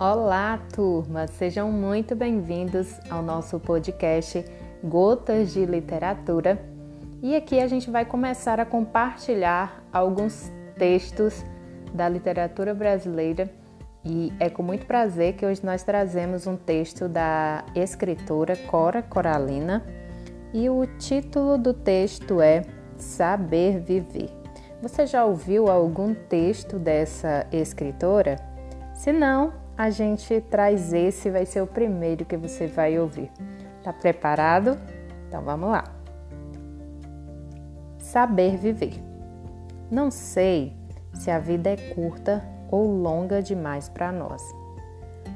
Olá, turma! Sejam muito bem-vindos ao nosso podcast Gotas de Literatura. E aqui a gente vai começar a compartilhar alguns textos da literatura brasileira. E é com muito prazer que hoje nós trazemos um texto da escritora Cora Coralina. E o título do texto é Saber Viver. Você já ouviu algum texto dessa escritora? Se não, a gente traz esse, vai ser o primeiro que você vai ouvir. Tá preparado? Então vamos lá. Saber viver. Não sei se a vida é curta ou longa demais para nós,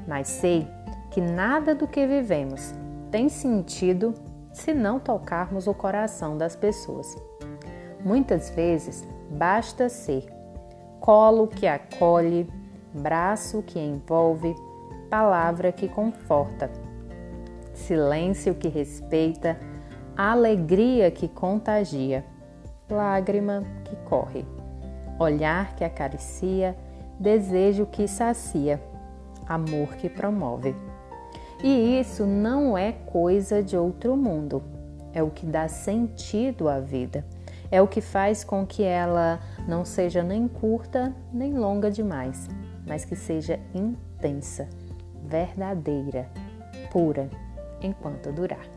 mas sei que nada do que vivemos tem sentido se não tocarmos o coração das pessoas. Muitas vezes basta ser colo que acolhe, braço que envolve, palavra que conforta, silêncio que respeita, alegria que contagia, lágrima que corre, olhar que acaricia, desejo que sacia, amor que promove. E isso não é coisa de outro mundo, é o que dá sentido à vida, é o que faz com que ela não seja nem curta nem longa demais mas que seja intensa, verdadeira, pura, enquanto durar.